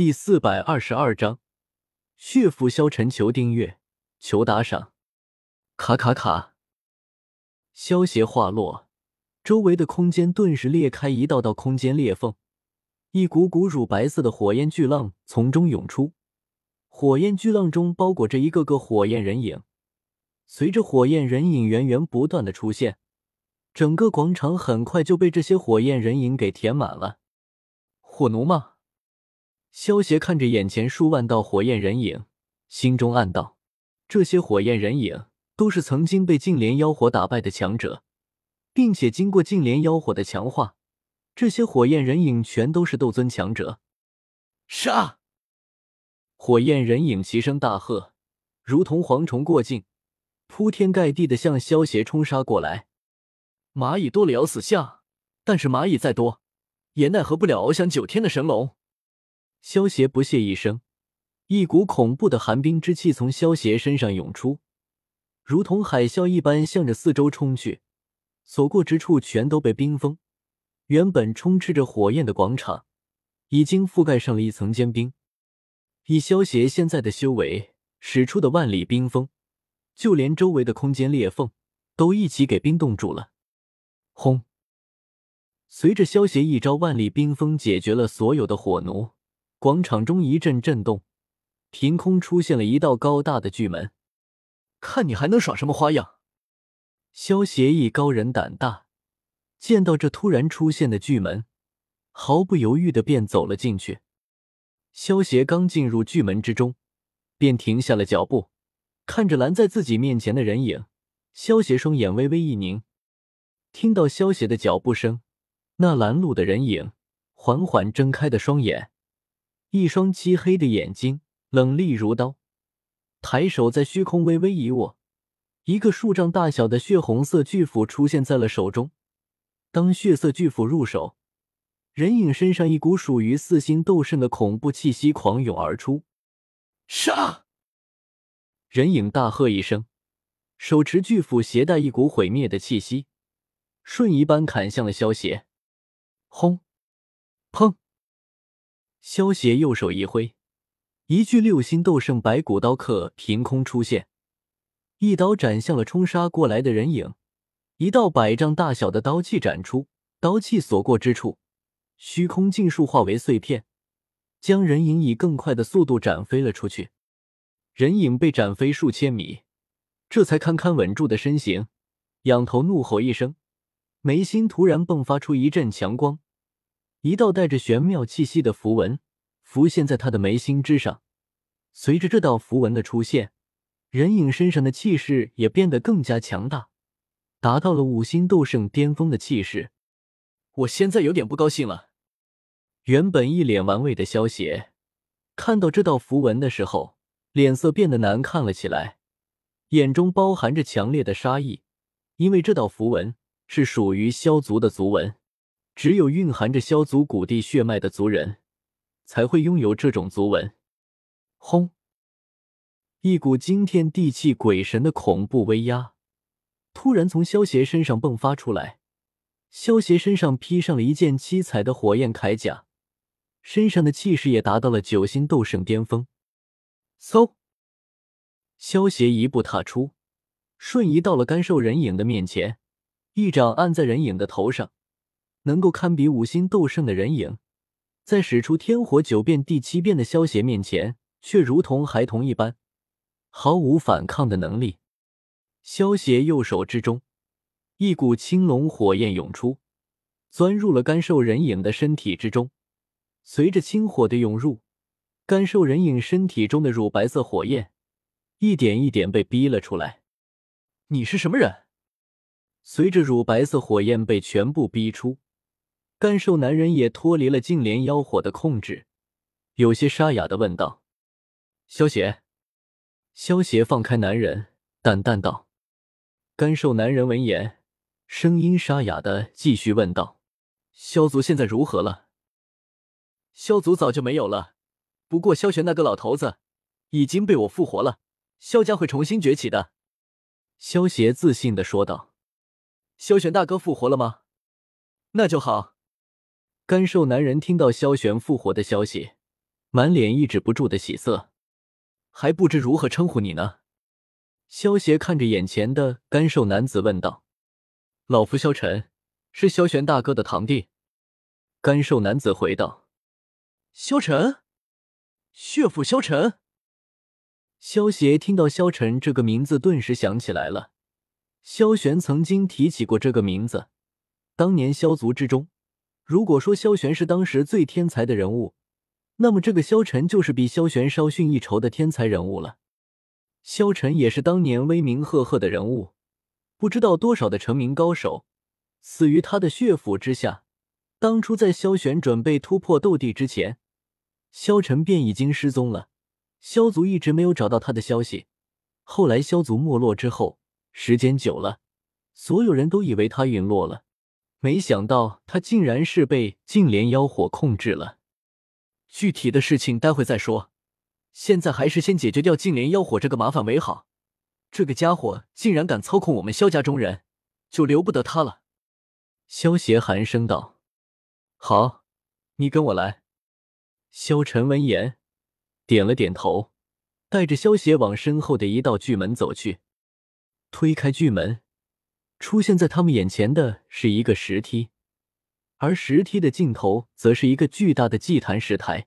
第四百二十二章，血符消沉，求订阅，求打赏。卡卡卡！消邪话落，周围的空间顿时裂开一道道空间裂缝，一股股乳白色的火焰巨浪从中涌出。火焰巨浪中包裹着一个个火焰人影，随着火焰人影源源不断的出现，整个广场很快就被这些火焰人影给填满了。火奴吗？萧协看着眼前数万道火焰人影，心中暗道：这些火焰人影都是曾经被净莲妖火打败的强者，并且经过净莲妖火的强化，这些火焰人影全都是斗尊强者。杀！火焰人影齐声大喝，如同蝗虫过境，铺天盖地的向萧协冲杀过来。蚂蚁多了咬死象，但是蚂蚁再多，也奈何不了翱翔九天的神龙。萧邪不屑一声，一股恐怖的寒冰之气从萧邪身上涌出，如同海啸一般向着四周冲去，所过之处全都被冰封。原本充斥着火焰的广场，已经覆盖上了一层坚冰。以萧邪现在的修为，使出的万里冰封，就连周围的空间裂缝都一起给冰冻住了。轰！随着萧邪一招万里冰封，解决了所有的火奴。广场中一阵震动，凭空出现了一道高大的巨门。看你还能耍什么花样！萧协艺高人胆大，见到这突然出现的巨门，毫不犹豫的便走了进去。萧协刚进入巨门之中，便停下了脚步，看着拦在自己面前的人影，萧协双眼微微一凝。听到萧协的脚步声，那拦路的人影缓缓睁开的双眼。一双漆黑的眼睛，冷厉如刀，抬手在虚空微微一握，一个数丈大小的血红色巨斧出现在了手中。当血色巨斧入手，人影身上一股属于四星斗圣的恐怖气息狂涌而出。杀！人影大喝一声，手持巨斧，携带一股毁灭的气息，瞬移般砍向了萧邪。轰！砰！萧协右手一挥，一具六星斗圣白骨刀客凭空出现，一刀斩向了冲杀过来的人影。一道百丈大小的刀气斩出，刀气所过之处，虚空尽数化为碎片，将人影以更快的速度斩飞了出去。人影被斩飞数千米，这才堪堪稳住的身形，仰头怒吼一声，眉心突然迸发出一阵强光。一道带着玄妙气息的符文浮现在他的眉心之上，随着这道符文的出现，人影身上的气势也变得更加强大，达到了五星斗圣巅峰的气势。我现在有点不高兴了。原本一脸玩味的萧邪，看到这道符文的时候，脸色变得难看了起来，眼中包含着强烈的杀意，因为这道符文是属于萧族的族文。只有蕴含着萧族古地血脉的族人，才会拥有这种族纹。轰！一股惊天地泣鬼神的恐怖威压突然从萧邪身上迸发出来。萧邪身上披上了一件七彩的火焰铠甲，身上的气势也达到了九星斗圣巅峰。嗖！萧邪一步踏出，瞬移到了干瘦人影的面前，一掌按在人影的头上。能够堪比五星斗圣的人影，在使出天火九变第七变的萧邪面前，却如同孩童一般，毫无反抗的能力。萧邪右手之中，一股青龙火焰涌出，钻入了干瘦人影的身体之中。随着青火的涌入，干瘦人影身体中的乳白色火焰一点一点被逼了出来。你是什么人？随着乳白色火焰被全部逼出。干瘦男人也脱离了净莲妖火的控制，有些沙哑的问道：“萧邪。”萧邪放开男人，淡淡道：“干瘦男人闻言，声音沙哑的继续问道：‘萧族现在如何了？’萧族早就没有了，不过萧玄那个老头子已经被我复活了，萧家会重新崛起的。”萧邪自信的说道：“萧玄大哥复活了吗？那就好。”干瘦男人听到萧玄复活的消息，满脸抑制不住的喜色，还不知如何称呼你呢。萧邪看着眼前的干瘦男子问道：“老夫萧晨，是萧玄大哥的堂弟。”干瘦男子回道：“萧晨，血府萧晨。”萧邪听到萧晨这个名字，顿时想起来了，萧玄曾经提起过这个名字。当年萧族之中，如果说萧玄是当时最天才的人物，那么这个萧晨就是比萧玄稍逊一筹的天才人物了。萧晨也是当年威名赫赫的人物，不知道多少的成名高手死于他的血府之下。当初在萧玄准备突破斗帝之前，萧晨便已经失踪了，萧族一直没有找到他的消息。后来萧族没落之后，时间久了，所有人都以为他陨落了。没想到他竟然是被净莲妖火控制了。具体的事情待会再说，现在还是先解决掉净莲妖火这个麻烦为好。这个家伙竟然敢操控我们萧家中人，就留不得他了。萧邪寒声道：“好，你跟我来。”萧晨闻言点了点头，带着萧邪往身后的一道巨门走去。推开巨门。出现在他们眼前的是一个石梯，而石梯的尽头则是一个巨大的祭坛石台。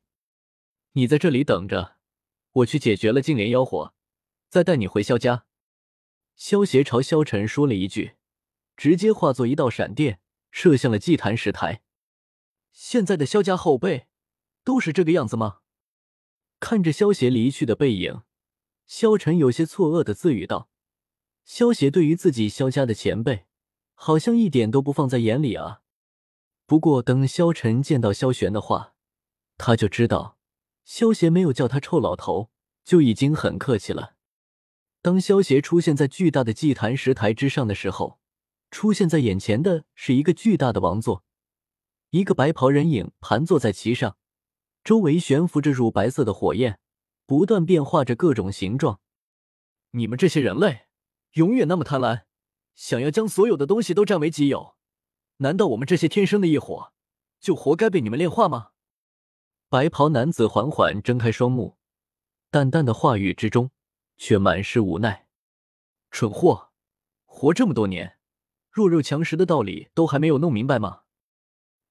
你在这里等着，我去解决了净莲妖火，再带你回萧家。萧协朝萧晨说了一句，直接化作一道闪电，射向了祭坛石台。现在的萧家后辈都是这个样子吗？看着萧邪离去的背影，萧晨有些错愕的自语道。萧协对于自己萧家的前辈，好像一点都不放在眼里啊。不过等萧晨见到萧玄的话，他就知道萧协没有叫他臭老头，就已经很客气了。当萧协出现在巨大的祭坛石台之上的时候，出现在眼前的是一个巨大的王座，一个白袍人影盘坐在其上，周围悬浮着乳白色的火焰，不断变化着各种形状。你们这些人类！永远那么贪婪，想要将所有的东西都占为己有，难道我们这些天生的异火就活该被你们炼化吗？白袍男子缓缓睁开双目，淡淡的话语之中却满是无奈。蠢货，活这么多年，弱肉强食的道理都还没有弄明白吗？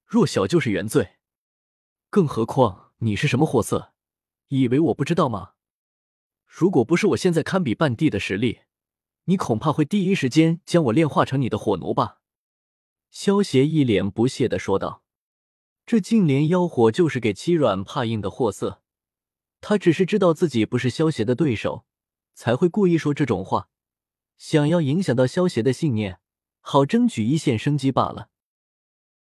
弱小就是原罪，更何况你是什么货色？以为我不知道吗？如果不是我现在堪比半帝的实力。你恐怕会第一时间将我炼化成你的火奴吧？”萧邪一脸不屑的说道。这净莲妖火就是给欺软怕硬的货色，他只是知道自己不是萧邪的对手，才会故意说这种话，想要影响到萧邪的信念，好争取一线生机罢了。